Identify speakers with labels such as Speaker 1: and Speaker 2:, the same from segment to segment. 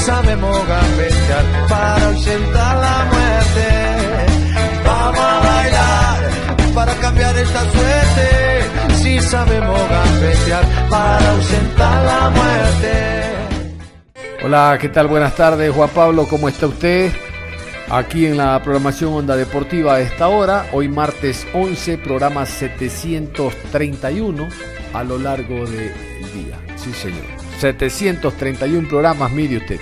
Speaker 1: Sabemos gambetear para ausentar la muerte. Vamos a bailar para cambiar esta suerte. Si sabemos gambetear para ausentar la muerte.
Speaker 2: Hola, ¿qué tal? Buenas tardes, Juan Pablo, ¿cómo está usted? Aquí en la programación Onda Deportiva a esta hora, hoy martes 11, programa 731 a lo largo del día. Sí, señor. 731 programas, mire usted.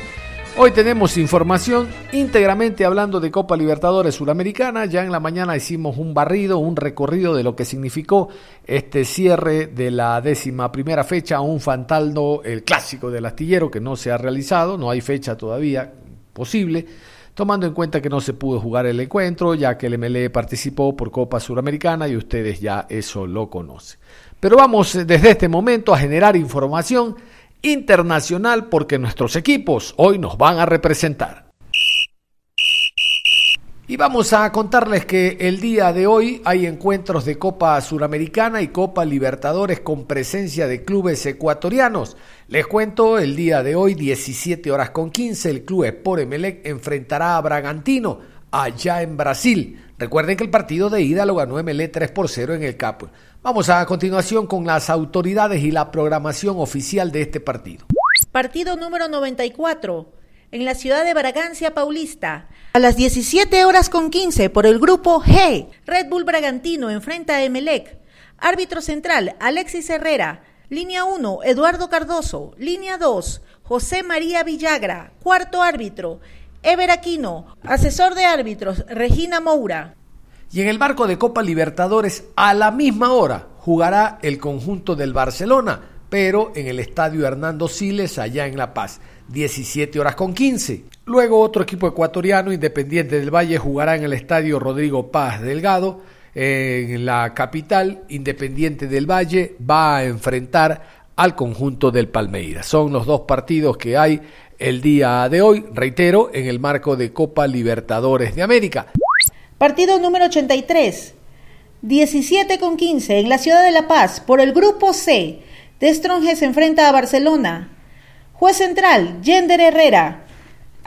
Speaker 2: Hoy tenemos información íntegramente hablando de Copa Libertadores Suramericana. Ya en la mañana hicimos un barrido, un recorrido de lo que significó este cierre de la décima primera fecha, un fantaldo, el clásico del astillero que no se ha realizado, no hay fecha todavía posible, tomando en cuenta que no se pudo jugar el encuentro, ya que el MLE participó por Copa Suramericana y ustedes ya eso lo conocen. Pero vamos desde este momento a generar información internacional porque nuestros equipos hoy nos van a representar. Y vamos a contarles que el día de hoy hay encuentros de Copa Suramericana y Copa Libertadores con presencia de clubes ecuatorianos. Les cuento, el día de hoy, 17 horas con 15, el club Sport Emelec enfrentará a Bragantino allá en Brasil. Recuerden que el partido de ida lo ganó MLE 3 por 0 en el CAP. Vamos a continuación con las autoridades y la programación oficial de este partido.
Speaker 3: Partido número 94 en la ciudad de Bragancia Paulista. A las 17 horas con 15 por el grupo G. Red Bull Bragantino enfrenta a Emelec. Árbitro central Alexis Herrera. Línea 1 Eduardo Cardoso. Línea 2 José María Villagra. Cuarto árbitro Ever Aquino, asesor de árbitros, Regina Moura.
Speaker 2: Y en el marco de Copa Libertadores, a la misma hora, jugará el conjunto del Barcelona, pero en el estadio Hernando Siles, allá en La Paz, 17 horas con 15. Luego otro equipo ecuatoriano, Independiente del Valle, jugará en el estadio Rodrigo Paz Delgado, en la capital, Independiente del Valle va a enfrentar al conjunto del Palmeiras. Son los dos partidos que hay el día de hoy, reitero, en el marco de Copa Libertadores de América.
Speaker 3: Partido número 83, 17 con 15 en la ciudad de La Paz por el grupo C. De se enfrenta a Barcelona. Juez central, Yender Herrera.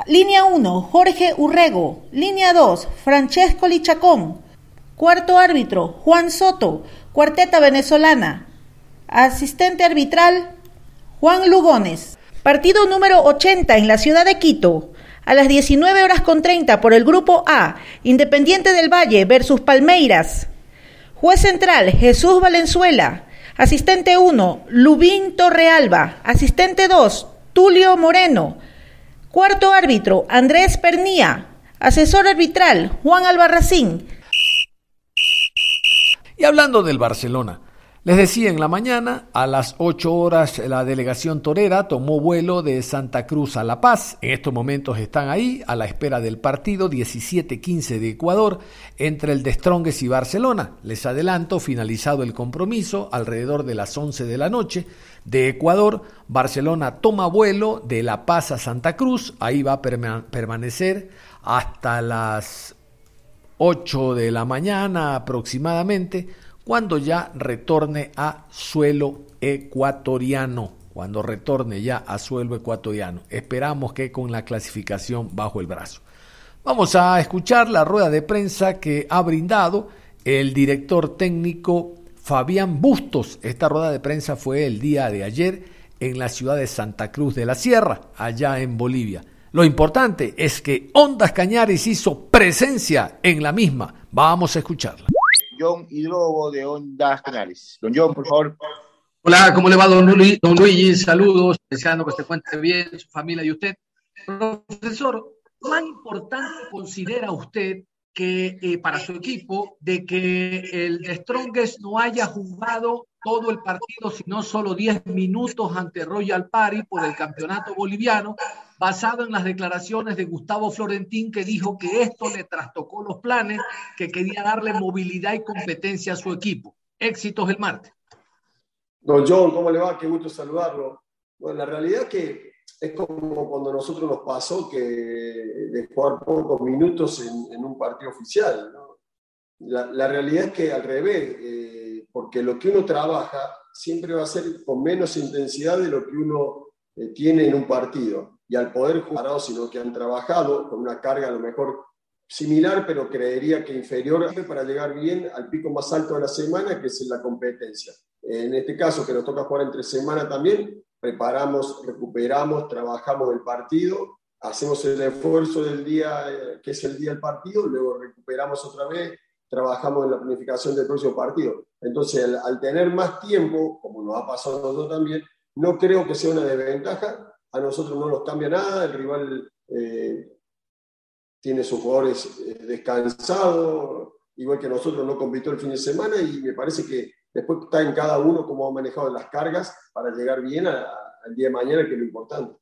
Speaker 3: Línea 1, Jorge Urrego. Línea 2, Francesco Lichacón. Cuarto árbitro, Juan Soto. Cuarteta venezolana. Asistente arbitral, Juan Lugones. Partido número 80 en la ciudad de Quito. A las 19 horas con 30 por el grupo A, Independiente del Valle versus Palmeiras. Juez central, Jesús Valenzuela. Asistente 1, Lubín Torrealba. Asistente 2, Tulio Moreno. Cuarto árbitro, Andrés Pernía. Asesor arbitral, Juan Albarracín.
Speaker 2: Y hablando del Barcelona, les decía en la mañana, a las 8 horas la delegación torera tomó vuelo de Santa Cruz a La Paz. En estos momentos están ahí a la espera del partido 17-15 de Ecuador entre el de Strongest y Barcelona. Les adelanto, finalizado el compromiso, alrededor de las 11 de la noche de Ecuador, Barcelona toma vuelo de La Paz a Santa Cruz. Ahí va a permanecer hasta las 8 de la mañana aproximadamente cuando ya retorne a suelo ecuatoriano, cuando retorne ya a suelo ecuatoriano. Esperamos que con la clasificación bajo el brazo. Vamos a escuchar la rueda de prensa que ha brindado el director técnico Fabián Bustos. Esta rueda de prensa fue el día de ayer en la ciudad de Santa Cruz de la Sierra, allá en Bolivia. Lo importante es que Ondas Cañares hizo presencia en la misma. Vamos a escucharla.
Speaker 4: John Hidrobo de Ondas Canales. Don John, por favor.
Speaker 5: Hola, ¿cómo le va, don, Luis? don Luigi? Saludos, deseando que se encuentre bien, su familia y usted. Profesor, ¿cuán importante considera usted que eh, para su equipo de que el Strongest no haya jugado todo el partido, sino solo 10 minutos ante Royal Party por el campeonato boliviano, basado en las declaraciones de Gustavo Florentín, que dijo que esto le trastocó los planes, que quería darle movilidad y competencia a su equipo. Éxitos el martes.
Speaker 6: Don John, ¿cómo le va? Qué gusto saludarlo. Bueno, la realidad es que es como cuando nosotros nos pasó que de jugar pocos minutos en, un partido oficial. La, realidad es que al revés, eh, porque lo que uno trabaja siempre va a ser con menos intensidad de lo que uno eh, tiene en un partido. Y al poder jugar, sino que han trabajado con una carga a lo mejor similar, pero creería que inferior para llegar bien al pico más alto de la semana, que es la competencia. En este caso, que nos toca jugar entre semana también, preparamos, recuperamos, trabajamos el partido, hacemos el esfuerzo del día, eh, que es el día del partido, luego recuperamos otra vez, trabajamos en la planificación del próximo partido. Entonces, al, tener más tiempo, como nos ha pasado a nosotros también, no creo que sea una desventaja. A nosotros no nos cambia nada, el rival eh, tiene sus jugadores eh, descansados, igual que nosotros no compitió el fin de semana y me parece que Después está en cada uno cómo ha manejado las cargas para llegar bien al día de mañana, que es lo importante.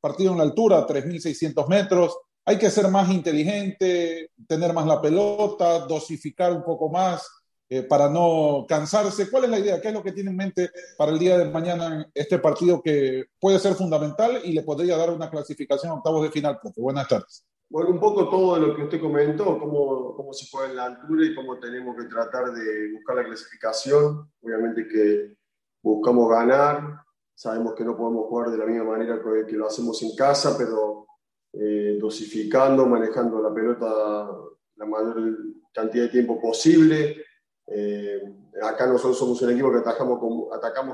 Speaker 7: Partido en altura, 3.600 metros. Hay que ser más inteligente, tener más la pelota, dosificar un poco más eh, para no cansarse. ¿Cuál es la idea? ¿Qué es lo que tiene en mente para el día de mañana este partido que puede ser fundamental y le podría dar una clasificación a octavos de final? Buenas tardes.
Speaker 6: Bueno, un poco todo lo que usted comentó, cómo, cómo se juega en la altura y cómo tenemos que tratar de buscar la clasificación. Obviamente que buscamos ganar, sabemos que no podemos jugar de la misma manera que, lo hacemos en casa, pero eh, dosificando, manejando la pelota la mayor cantidad de tiempo posible. Eh, acá nosotros somos un equipo que atacamos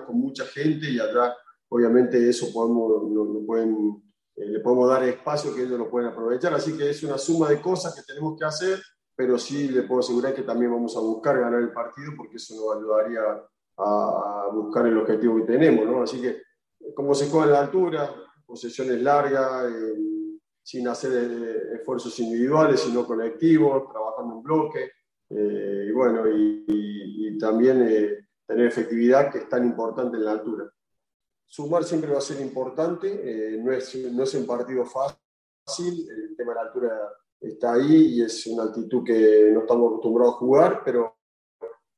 Speaker 6: con, mucha gente y atrás, obviamente, eso no pueden eh, le podemos dar espacio que ellos lo pueden aprovechar. Así que es una suma de cosas que tenemos que hacer, pero sí le puedo asegurar que también vamos a buscar ganar el partido porque eso nos ayudaría a buscar el objetivo que tenemos. Así que, como se juega en la altura, posesiones largas, eh, sin hacer esfuerzos individuales, sino colectivos, trabajando en bloque. Y bueno, y también tener efectividad que es tan importante en la altura sumar siempre va a ser importante, eh, no, es, no es un partido fácil, el tema de la altura está ahí y es una actitud que no estamos acostumbrados a jugar, pero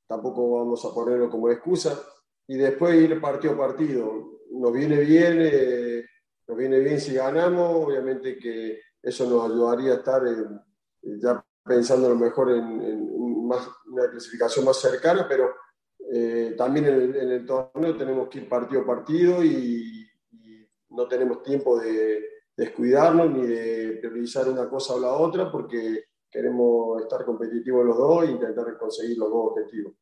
Speaker 6: tampoco vamos a ponerlo como excusa. Y después ir partido a partido, nos viene bien, eh, nos viene bien si ganamos, obviamente que eso nos ayudaría a estar ya pensando a lo mejor en más, una clasificación más cercana, pero eh, también en el, torneo tenemos que ir partido a partido y, no tenemos tiempo de, descuidarnos ni de priorizar una cosa o la otra porque queremos estar competitivos los dos e intentar conseguir los dos objetivos.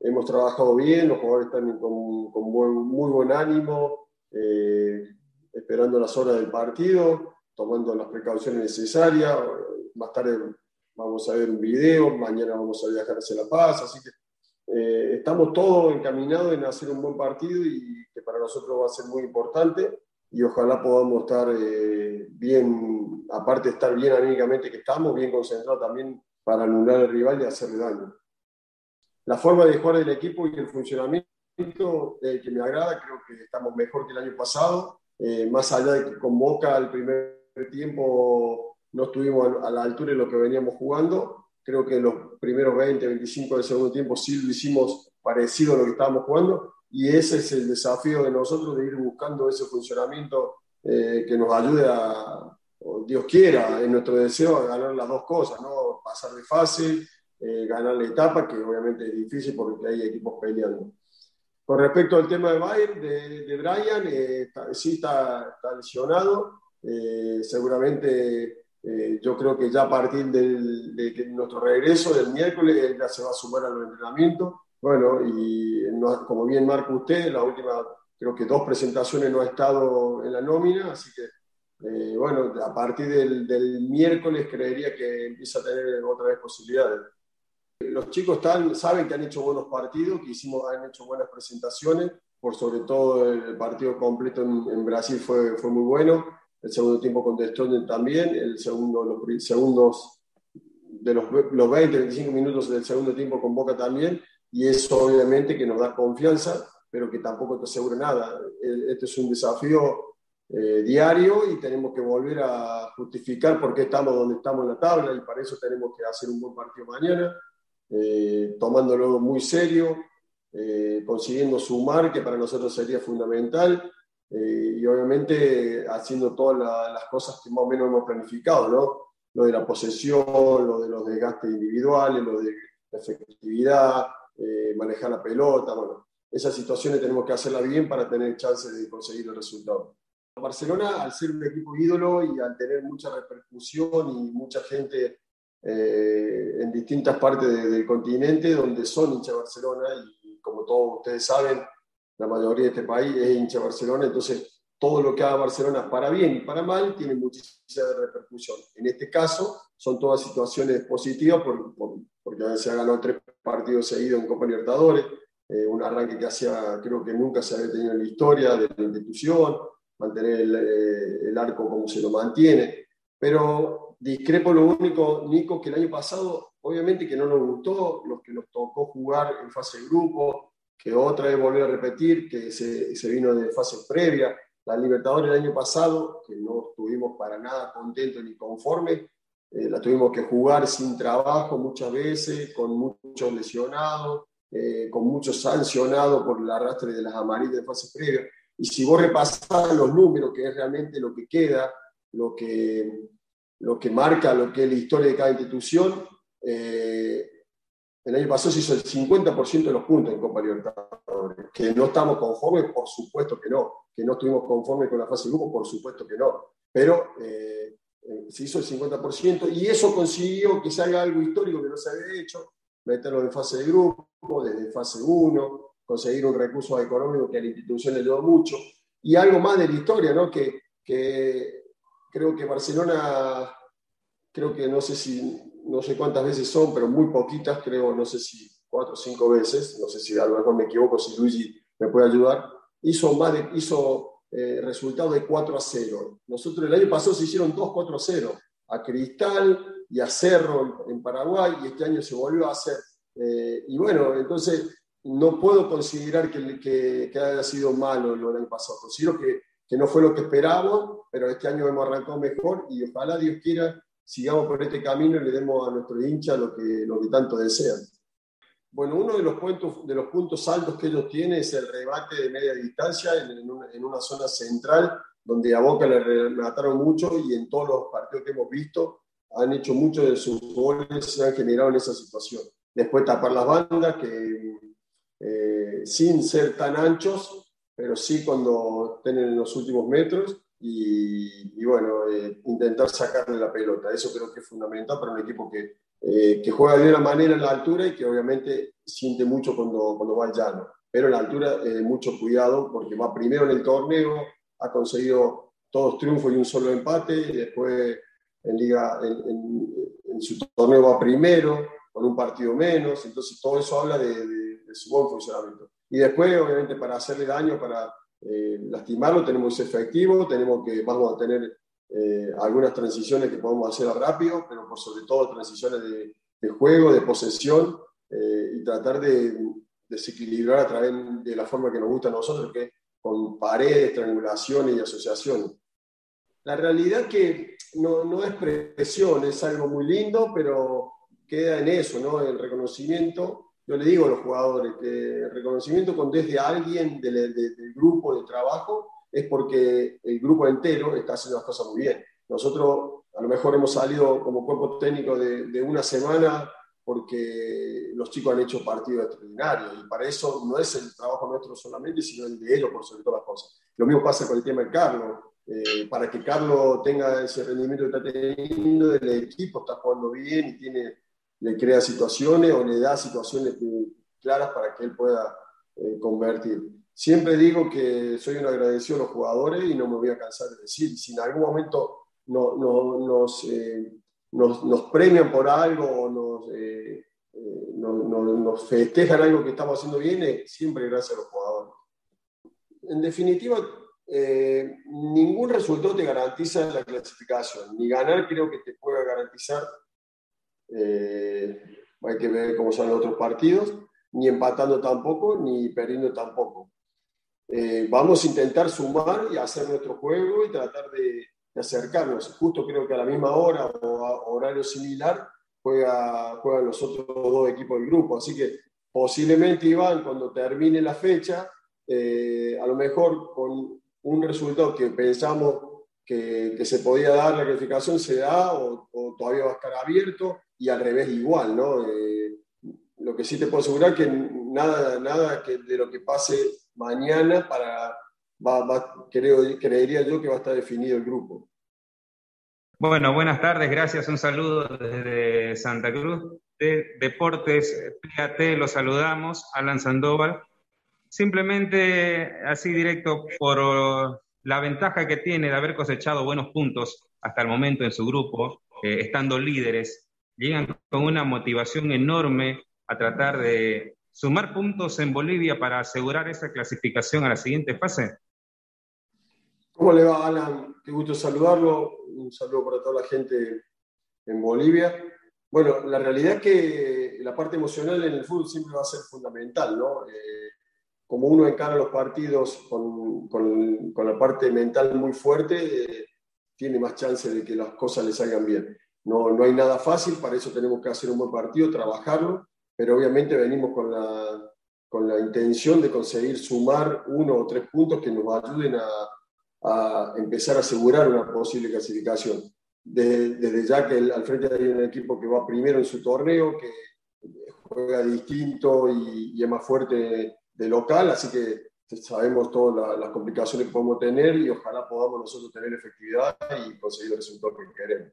Speaker 6: Hemos trabajado bien, los jugadores están con, con muy buen ánimo, eh, esperando las horas del partido, tomando las precauciones necesarias. Más tarde vamos a ver un video, mañana vamos a viajar hacia La Paz, así que eh, estamos todos encaminados en hacer un buen partido y que para nosotros va a ser muy importante y ojalá podamos estar eh, bien, aparte de estar bien anímicamente que estamos, bien concentrados también para anular al rival y hacerle daño. La forma de jugar del equipo y el funcionamiento eh, que me agrada, creo que estamos mejor que el año pasado, más allá de que con Boca al primer tiempo no estuvimos a la altura de lo que veníamos jugando, Creo que los primeros 20, 25 del segundo tiempo sí lo hicimos parecido a lo que estábamos jugando y ese es el desafío de nosotros de ir buscando ese funcionamiento eh, que nos ayude a, Dios quiera, en nuestro deseo a ganar las dos cosas, ¿no? pasar de fase, eh, ganar la etapa, que obviamente es difícil porque hay equipos peleando. Con respecto al tema de Bayern, de, Brian, eh, sí está, está lesionado, seguramente eh, yo creo que ya a partir de nuestro regreso del miércoles, él ya se va a sumar a los entrenamientos. Bueno, y como bien marca usted, la última, creo que dos presentaciones no ha estado en la nómina, así que, eh, bueno, a partir del, miércoles creería que empieza a tener otra vez posibilidades. Los chicos están, saben que han hecho buenos partidos, que hicimos, han hecho buenas presentaciones, por sobre todo el partido completo en, en Brasil fue, fue muy bueno el segundo tiempo con también, el segundo, los segundos de los, los 20, 25 minutos del segundo tiempo con Boca también, y eso obviamente que nos da confianza, pero que tampoco te asegura nada. Este es un desafío eh, diario y tenemos que volver a justificar por qué estamos donde estamos en la tabla y para eso tenemos que hacer un buen partido mañana, eh, tomándolo muy serio, eh, consiguiendo sumar, que para nosotros sería fundamental, eh, y obviamente haciendo todas las cosas que más o menos hemos planificado, ¿no? Lo de la posesión, lo de los desgastes individuales, lo de la efectividad, eh, manejar la pelota, bueno, esas situaciones tenemos que hacerlas bien para tener chance de conseguir el resultado. Barcelona, al ser un equipo ídolo y al tener mucha repercusión y mucha gente eh, en distintas partes del continente donde son hinchas de Barcelona y como todos ustedes saben, la mayoría de este país es hincha de Barcelona, entonces todo lo que haga Barcelona para bien y para mal tiene muchísima repercusión. En este caso son todas situaciones positivas por, porque se ha ganado tres partidos seguidos en Copa Libertadores, eh, un arranque que hacía, creo que nunca se había tenido en la historia de la institución, mantener el, eh, el arco como se lo mantiene. Pero discrepo lo único, Nico, que el año pasado, obviamente que no nos gustó, los que nos tocó jugar en fase de grupo, que otra vez volvió a repetir, que se, se vino de fase previa. La Libertadores el año pasado, que no estuvimos para nada contentos ni conformes, eh, la tuvimos que jugar sin trabajo muchas veces, con muchos lesionados, eh, con muchos sancionados por el arrastre de las amarillas de fase previa. Y si vos repasás los números, que es realmente lo que queda, lo que, lo que marca lo que es la historia de cada institución, eh, el año pasado se hizo el 50% de los puntos en Copa Libertadores. Que no estamos conformes, por supuesto que no. Que no estuvimos conformes con la fase de grupo, por supuesto que no. Pero eh, eh, se hizo el 50% y eso consiguió que se haga algo histórico que no se había hecho, meterlo en fase de grupo, desde fase 1, conseguir un recurso económico que a la institución le ayudó mucho y algo más de la historia, ¿no? Que, que creo que Barcelona, creo que no sé si no sé cuántas veces son, pero muy poquitas, creo, no sé si cuatro o cinco veces, no sé si a lo me equivoco, si Luigi me puede ayudar, hizo, más de, hizo eh, resultado de 4 a 0. Nosotros el año pasado se hicieron 2 4 a 0, a Cristal y a Cerro en, Paraguay, y este año se volvió a hacer. Eh, y bueno, entonces no puedo considerar que, que, que, haya sido malo lo del año pasado, considero que, que no fue lo que esperábamos, pero este año hemos arrancado mejor y ojalá Dios quiera sigamos por este camino y le demos a nuestro hincha lo que, lo que tanto desean. Bueno, uno de los, puntos, de los puntos altos que ellos tienen es el rebate de media distancia en, una, zona central, donde a Boca le remataron mucho y en todos los partidos que hemos visto han hecho muchos de sus goles, se han generado en esa situación. Después tapar las bandas, que eh, sin ser tan anchos, pero sí cuando estén en los últimos metros y, bueno, eh, intentar sacarle la pelota. Eso creo que es fundamental para un equipo que, eh, que juega de una manera en la altura y que obviamente siente mucho cuando, cuando va al llano. Pero en la altura, eh, mucho cuidado porque va primero en el torneo, ha conseguido todos triunfos y un solo empate, y después en, liga, en, en, su torneo va primero, con un partido menos, entonces todo eso habla de, de, de su buen funcionamiento. Y después, obviamente, para hacerle daño, para eh, lastimarlo, tenemos que ser efectivos, tenemos que, vamos a tener eh, algunas transiciones que podemos hacer rápido, pero por sobre todo transiciones de, juego, de posesión, eh, y tratar de desequilibrar a través de la forma que nos gusta a nosotros, que es con paredes, triangulaciones y asociaciones. La realidad que no, no es presión, es algo muy lindo, pero queda en eso, ¿no? El reconocimiento yo le digo a los jugadores que el reconocimiento con desde alguien del, del, grupo de trabajo es porque el grupo entero está haciendo las cosas muy bien. Nosotros a lo mejor hemos salido como cuerpo técnico de, de una semana porque los chicos han hecho partidos extraordinarios y para eso no es el trabajo nuestro solamente, sino el de ellos por sobre todas las cosas. Lo mismo pasa con el tema de Carlos. Eh, para que Carlos tenga ese rendimiento que está teniendo, el equipo está jugando bien y tiene le crea situaciones o le da situaciones claras para que él pueda eh, convertir. Siempre digo que soy un agradecido a los jugadores y no me voy a cansar de decir, si en algún momento no, no, nos, eh, nos, nos, premian por algo o nos, eh, eh nos, festejan algo que estamos haciendo bien, siempre gracias a los jugadores. En definitiva, eh, ningún resultado te garantiza la clasificación, ni ganar creo que te pueda garantizar Eh, hay que ver cómo son los otros partidos, ni empatando tampoco, ni perdiendo tampoco. Eh, vamos a intentar sumar y hacer nuestro juego y tratar de, acercarnos. Justo creo que a la misma hora o a horario similar juega, juegan los otros dos equipos del grupo. Así que posiblemente, Iván, cuando termine la fecha, eh, a lo mejor con un resultado que pensamos que, que, se podía dar la clasificación se da o, todavía va a estar abierto y al revés igual, ¿no? Eh, lo que sí te puedo asegurar que nada, nada que de lo que pase mañana para, creo, creería yo que va a estar definido el grupo.
Speaker 8: Bueno, buenas tardes, gracias, un saludo desde Santa Cruz. De Deportes PAT los saludamos, Alan Sandoval. Simplemente así directo por la ventaja que tiene de haber cosechado buenos puntos hasta el momento en su grupo, eh, estando líderes, llegan con una motivación enorme a tratar de sumar puntos en Bolivia para asegurar esa clasificación a la siguiente fase?
Speaker 6: ¿Cómo le va, Alan? Qué gusto saludarlo. Un saludo para toda la gente en Bolivia. Bueno, la realidad es que la parte emocional en el fútbol siempre va a ser fundamental, ¿no? Eh, como uno encara los partidos con, con, la parte mental muy fuerte, eh, tiene más chance de que las cosas le salgan bien. No, no hay nada fácil, para eso tenemos que hacer un buen partido, trabajarlo pero obviamente venimos con la, con la intención de conseguir sumar uno o tres puntos que nos ayuden a, a empezar a asegurar una posible clasificación. Desde, ya que al frente hay un equipo que va primero en su torneo, que juega distinto y, y es más fuerte de local, así que sabemos todas las complicaciones que podemos tener y ojalá podamos nosotros tener efectividad y conseguir el resultado que queremos.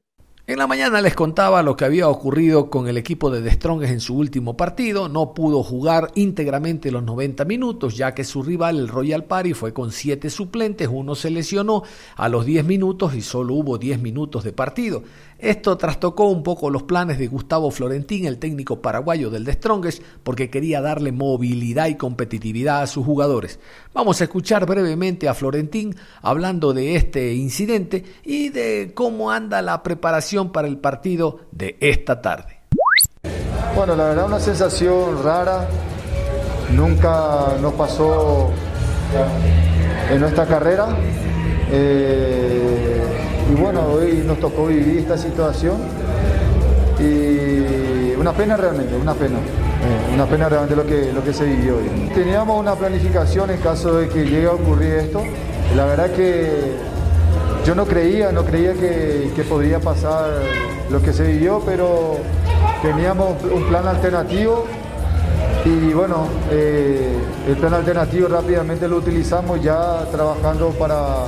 Speaker 2: En la mañana les contaba lo que había ocurrido con el equipo de The Strongest en su último partido. No pudo jugar íntegramente los 90 minutos, ya que su rival, el Royal Party, fue con 7 suplentes. Uno se lesionó a los 10 minutos y solo hubo 10 minutos de partido. Esto trastocó un poco los planes de Gustavo Florentín, el técnico paraguayo del The Strongest, porque quería darle movilidad y competitividad a sus jugadores. Vamos a escuchar brevemente a Florentín hablando de este incidente y de cómo anda la preparación para el partido de esta tarde.
Speaker 9: Bueno, la verdad una sensación rara, nunca nos pasó en nuestra carrera. Eh, y bueno, hoy nos tocó vivir esta situación y una pena realmente, una pena. Eh, una pena realmente lo que, lo que se vivió hoy. Teníamos una planificación en caso de que llegue a ocurrir esto. La verdad que yo no creía, no creía que, que podría pasar lo que se vivió, pero teníamos un plan alternativo y bueno, eh, el plan alternativo rápidamente lo utilizamos ya trabajando para,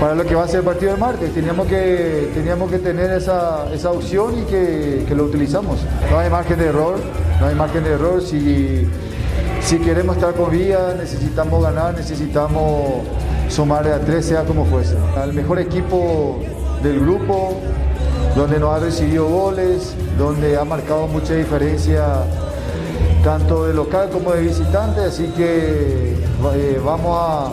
Speaker 9: para lo que va a ser el partido de martes. Teníamos que, teníamos que tener esa, esa opción y que, que, lo utilizamos. No hay margen de error, no hay margen de error. Si, si queremos estar con vía, necesitamos ganar, necesitamos sumar a tres, sea como fuese. Al mejor equipo del grupo, donde nos ha recibido goles, donde ha marcado mucha diferencia tanto de local como de visitante, así que eh, vamos a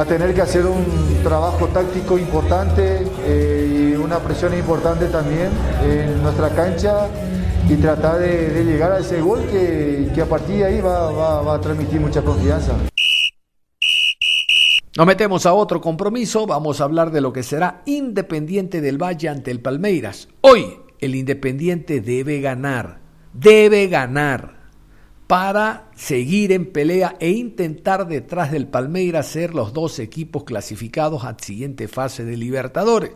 Speaker 9: a tener que hacer un trabajo táctico importante eh, y una presión importante también en nuestra cancha y tratar de, llegar a ese gol que, a partir de ahí va, a transmitir mucha confianza.
Speaker 2: Nos metemos a otro compromiso, vamos a hablar de lo que será Independiente del Valle ante el Palmeiras. Hoy el Independiente debe ganar, debe ganar para seguir en pelea e intentar detrás del Palmeiras ser los dos equipos clasificados a siguiente fase de Libertadores.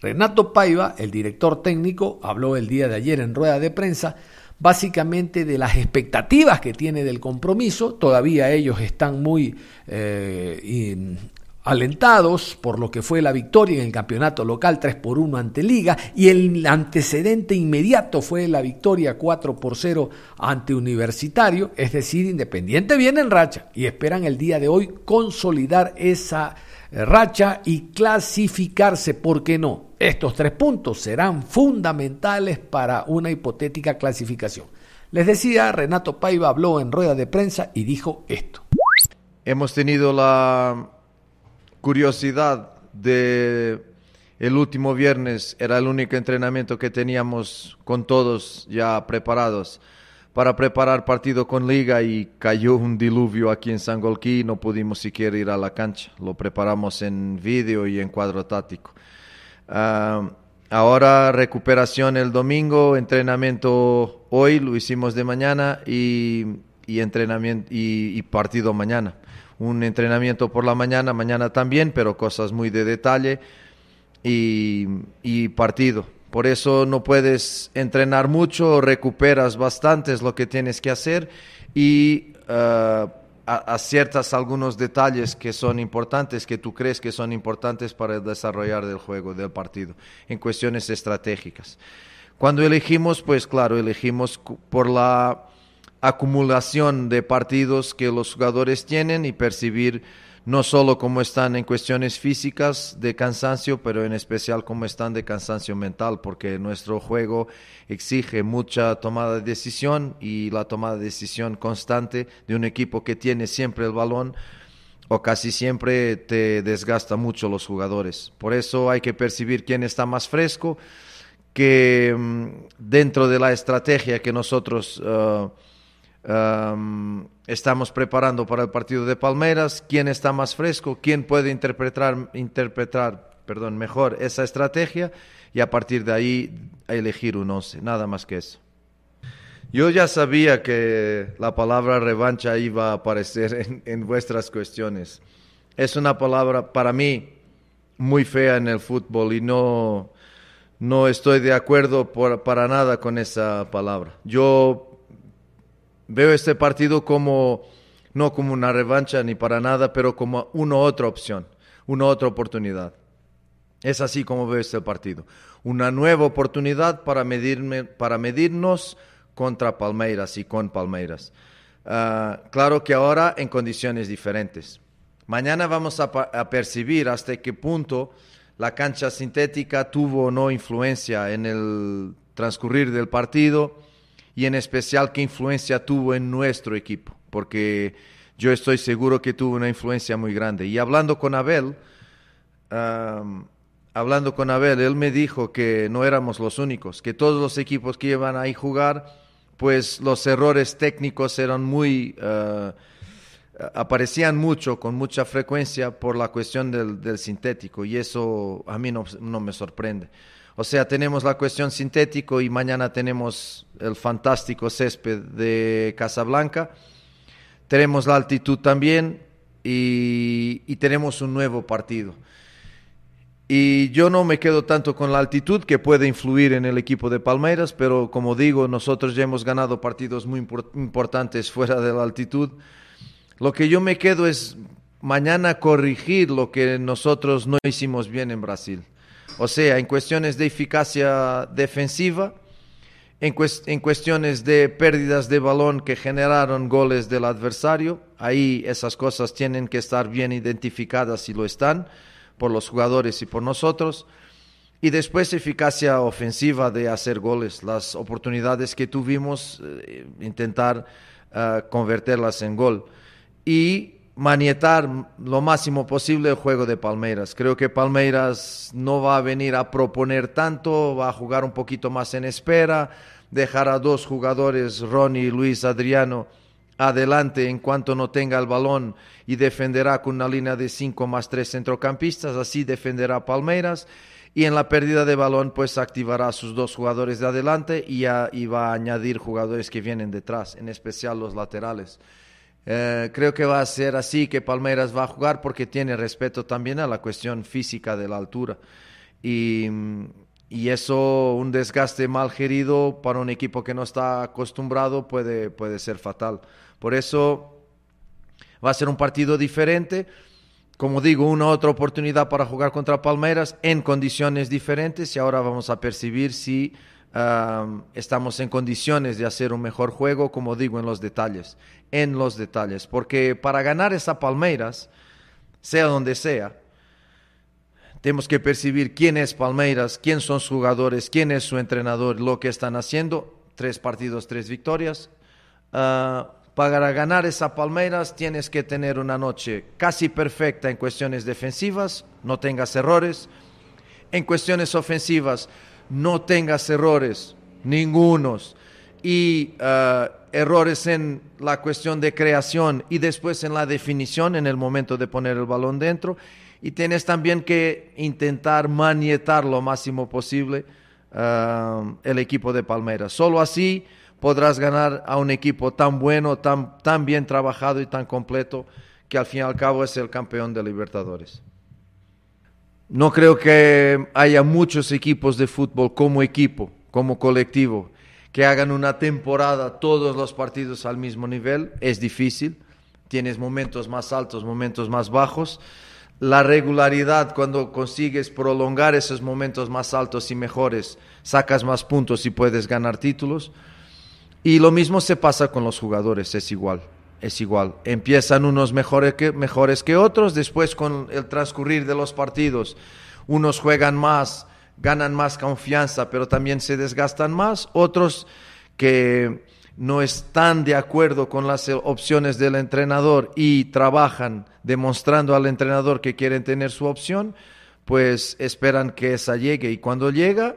Speaker 2: Renato Paiva, el director técnico, habló el día de ayer en rueda de prensa básicamente de las expectativas que tiene del compromiso. Todavía ellos están muy eh, alentados por lo que fue la victoria en el campeonato local 3 por 1 ante Liga y el antecedente inmediato fue la victoria 4 por 0 ante Universitario, es decir, Independiente viene en racha y esperan el día de hoy consolidar esa eh, racha y clasificarse, ¿por qué no? Estos tres puntos serán fundamentales para una hipotética clasificación. Les decía, Renato Paiva habló en rueda de prensa y dijo esto.
Speaker 10: Hemos tenido la curiosidad de el último viernes era el único entrenamiento que teníamos con todos ya preparados para preparar partido con Liga y cayó un diluvio aquí en Sangolquí no pudimos siquiera ir a la cancha. Lo preparamos en vídeo y en cuadro táctico. Ah, ahora recuperación el domingo, entrenamiento hoy, lo hicimos de mañana y, entrenamiento y, partido mañana. Un entrenamiento por la mañana, mañana también, pero cosas muy de detalle y, y partido por eso no puedes entrenar mucho, recuperas bastante, lo que tienes que hacer y uh, aciertas algunos detalles que son importantes, que tú crees que son importantes para el desarrollar del juego, del partido, en cuestiones estratégicas. Cuando elegimos, pues claro, elegimos por la acumulación de partidos que los jugadores tienen y percibir no solo cómo están en cuestiones físicas de cansancio, pero en especial cómo están de cansancio mental, porque nuestro juego exige mucha tomada de decisión y la tomada de decisión constante de un equipo que tiene siempre el balón o casi siempre te desgasta mucho los jugadores. Por eso hay que percibir quién está más fresco, que mm, dentro de la estrategia que nosotros... Uh, estamos preparando para el partido de Palmeiras, quién está más fresco, quién puede interpretar, interpretar perdón, mejor esa estrategia y a partir de ahí elegir un once, nada más que eso. Yo ya sabía que la palabra revancha iba a aparecer en, vuestras cuestiones. Es una palabra para mí muy fea en el fútbol y no, no estoy de acuerdo para nada con esa palabra. Yo Veo este partido como, no como una revancha ni para nada, pero como una otra opción, una otra oportunidad. Es así como veo este partido. Una nueva oportunidad para, medirme, para medirnos contra Palmeiras y con Palmeiras. Ah, claro que ahora en condiciones diferentes. Mañana vamos a, a, percibir hasta qué punto la cancha sintética tuvo o no influencia en el transcurrir del partido y en especial qué influencia tuvo en nuestro equipo, porque yo estoy seguro que tuvo una influencia muy grande. Y hablando con Abel, hablando con Abel, él me dijo que no éramos los únicos, que todos los equipos que iban ahí jugar, pues los errores técnicos eran muy... Ah, aparecían mucho, con mucha frecuencia, por la cuestión del, sintético, y eso a mí no me sorprende. O sea, tenemos la cuestión sintético y mañana tenemos el fantástico césped de Casablanca. Tenemos la altitud también y, tenemos un nuevo partido. Y yo no me quedo tanto con la altitud que puede influir en el equipo de Palmeiras, pero como digo, nosotros ya hemos ganado partidos muy importantes fuera de la altitud. Lo que yo me quedo es mañana corregir lo que nosotros no hicimos bien en Brasil. O sea, en cuestiones de eficacia defensiva, en, cuestiones de pérdidas de balón que generaron goles del adversario, ahí esas cosas tienen que estar bien identificadas y lo están por los jugadores y por nosotros. Y después eficacia ofensiva de hacer goles, las oportunidades que tuvimos, eh, intentar eh, convertirlas en gol. Y manietar lo máximo posible el juego de Palmeiras. Creo que Palmeiras no va a venir a proponer tanto, va a jugar un poquito más en espera, dejar a dos jugadores, Ronnie y Luis Adriano, adelante en cuanto no tenga el balón y defenderá con una línea de cinco más tres centrocampistas, así defenderá Palmeiras y en la pérdida de balón pues activará a sus dos jugadores de adelante y, y va a añadir jugadores que vienen detrás, en especial los laterales. Eh, creo que va a ser así que Palmeiras va a jugar porque tiene respeto también a la cuestión física de la altura. Y, y, eso, un desgaste mal gerido para un equipo que no está acostumbrado puede, puede ser fatal. Por eso va a ser un partido diferente. Como digo, una otra oportunidad para jugar contra Palmeiras en condiciones diferentes y ahora vamos a percibir si estamos en condiciones de hacer un mejor juego, como digo, en los detalles, en los detalles, porque para ganar esa Palmeiras, sea donde sea, tenemos que percibir quién es Palmeiras, quién son sus jugadores, quién es su entrenador, lo que están haciendo, tres partidos, tres victorias. Ah, para ganar esa Palmeiras tienes que tener una noche casi perfecta en cuestiones defensivas, no tengas errores, En cuestiones ofensivas, no tengas errores, ningunos. Y uh, errores en la cuestión de creación y después en la definición en el momento de poner el balón dentro. Y tienes también que intentar manietar lo máximo posible uh, el equipo de Palmeiras. Solo así podrás ganar a un equipo tan bueno, tan, tan bien trabajado y tan completo que al fin y al cabo es el campeón de Libertadores. No creo que haya muchos equipos de fútbol como equipo, como colectivo, que hagan una temporada todos los partidos al mismo nivel. Es difícil, tienes momentos más altos, momentos más bajos. La regularidad, cuando consigues prolongar esos momentos más altos y mejores, sacas más puntos y puedes ganar títulos. Y lo mismo se pasa con los jugadores, es igual, es igual. Empiezan unos mejores que, mejores que otros, después con el transcurrir de los partidos, unos juegan más, ganan más confianza, pero también se desgastan más, otros que no están de acuerdo con las opciones del entrenador y trabajan demostrando al entrenador que quieren tener su opción, pues esperan que esa llegue. Y cuando llega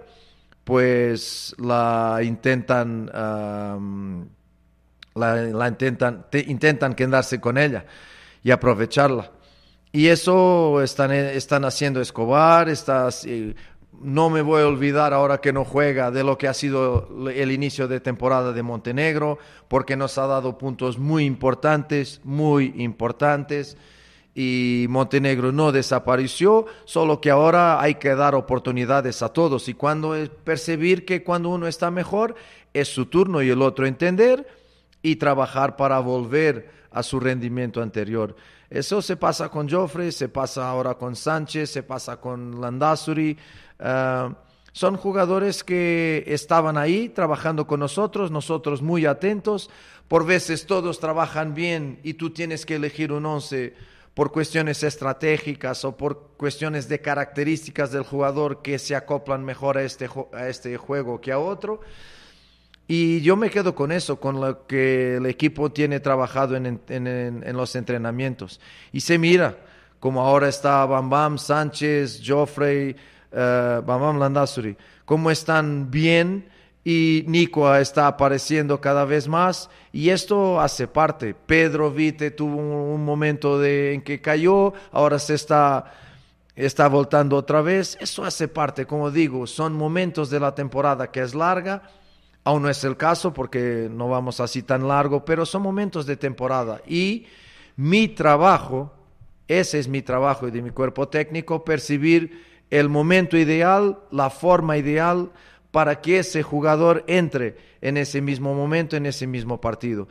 Speaker 10: pues la intentan, la, intentan, intentan quedarse con ella y aprovecharla. Y eso están, están haciendo Escobar, está, no me voy a olvidar ahora que no juega de lo que ha sido el inicio de temporada de Montenegro, porque nos ha dado puntos muy importantes, muy importantes y Montenegro no desapareció, solo que ahora hay que dar oportunidades a todos y cuando percibir que cuando uno está mejor es su turno y el otro entender y trabajar para volver a su rendimiento anterior. Eso se pasa con Joffrey, se pasa ahora con Sánchez, se pasa con Landazuri. Ah, son jugadores que estaban ahí trabajando con nosotros, nosotros muy atentos. Por veces todos trabajan bien y tú tienes que elegir un once por cuestiones estratégicas o por cuestiones de características del jugador que se acoplan mejor a este, a este juego que a otro. Y yo me quedo con eso, con lo que el equipo tiene trabajado en, en, los entrenamientos. Y se mira, como ahora está Bam Bam, Sánchez, Joffrey, uh, Bam Bam cómo están bien y Nico está apareciendo cada vez más y esto hace parte. Pedro Vite tuvo un, momento de, en que cayó, ahora se está, está voltando otra vez. Eso hace parte, como digo, son momentos de la temporada que es larga. Aún no es el caso porque no vamos así tan largo, pero son momentos de temporada. Y mi trabajo, ese es mi trabajo y de mi cuerpo técnico, percibir el momento ideal, la forma ideal para que ese jugador entre en ese mismo momento, en ese mismo partido.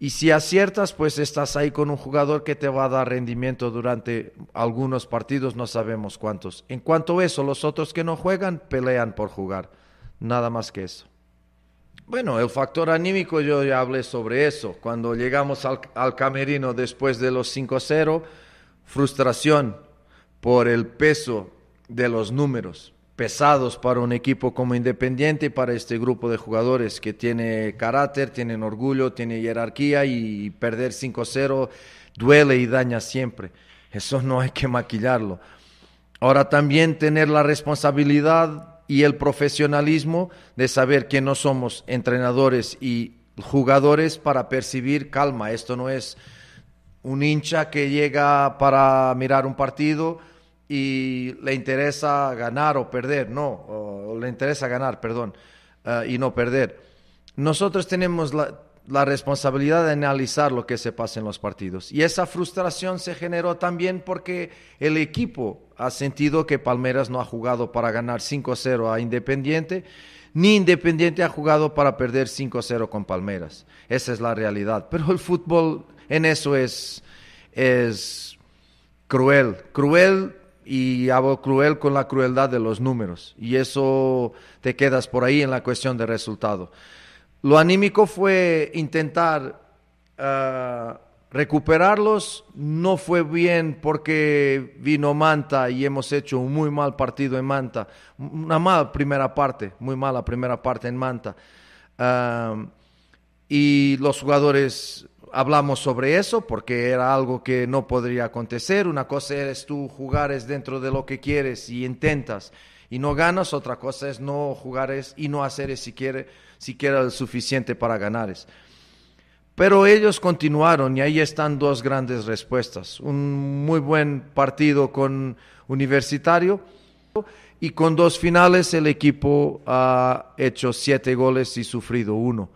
Speaker 10: Y si aciertas, pues estás ahí con un jugador que te va a dar rendimiento durante algunos partidos, no sabemos cuántos. En cuanto a eso, los otros que no juegan pelean por jugar. Nada más que eso. Bueno, el factor anímico yo ya hablé sobre eso. Cuando llegamos al, camerino después de los 5-0, frustración por el peso de los números pesados para un equipo como Independiente y para este grupo de jugadores que tiene carácter, tienen orgullo, tiene jerarquía y perder 5-0 duele y daña siempre. Eso no hay que maquillarlo. Ahora también tener la responsabilidad y el profesionalismo de saber que no somos entrenadores y jugadores para percibir calma. Esto no es un hincha que llega para mirar un partido y le interesa ganar o perder, no, o le interesa ganar, perdón, uh, y no perder. Nosotros tenemos la, la, responsabilidad de analizar lo que se pasa en los partidos. Y esa frustración se generó también porque el equipo ha sentido que Palmeras no ha jugado para ganar 5-0 a Independiente, ni Independiente ha jugado para perder 5-0 con Palmeras. Esa es la realidad. Pero el fútbol en eso es, es cruel. Cruel y hago cruel con la crueldad de los números y eso te quedas por ahí en la cuestión de resultado. Lo anímico fue intentar uh, recuperarlos, no fue bien porque vino Manta y hemos hecho un muy mal partido en Manta, una mala primera parte, muy mala primera parte en Manta. Uh, y los jugadores hablamos sobre eso porque era algo que no podría acontecer. Una cosa es tú jugar es dentro de lo que quieres y intentas y no ganas, otra cosa es no jugar y no hacer es siquiera, siquiera el suficiente para ganar. Pero ellos continuaron y ahí están dos grandes respuestas. Un muy buen partido con Universitario y con dos finales el equipo ha hecho siete goles y sufrido uno.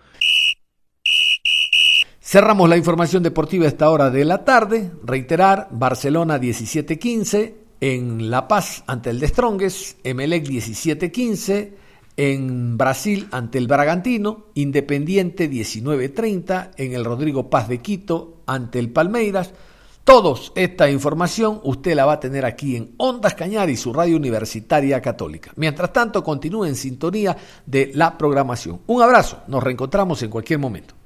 Speaker 2: Cerramos la información deportiva a esta hora de la tarde. Reiterar, Barcelona 17-15 en La Paz ante el de Stronges, Emelec 17-15 en Brasil ante el Bragantino, Independiente 19-30 en el Rodrigo Paz de Quito ante el Palmeiras. Todos esta información usted la va a tener aquí en Ondas Cañar y su radio universitaria católica. Mientras tanto, continúe en sintonía de la programación. Un abrazo, nos reencontramos en cualquier momento.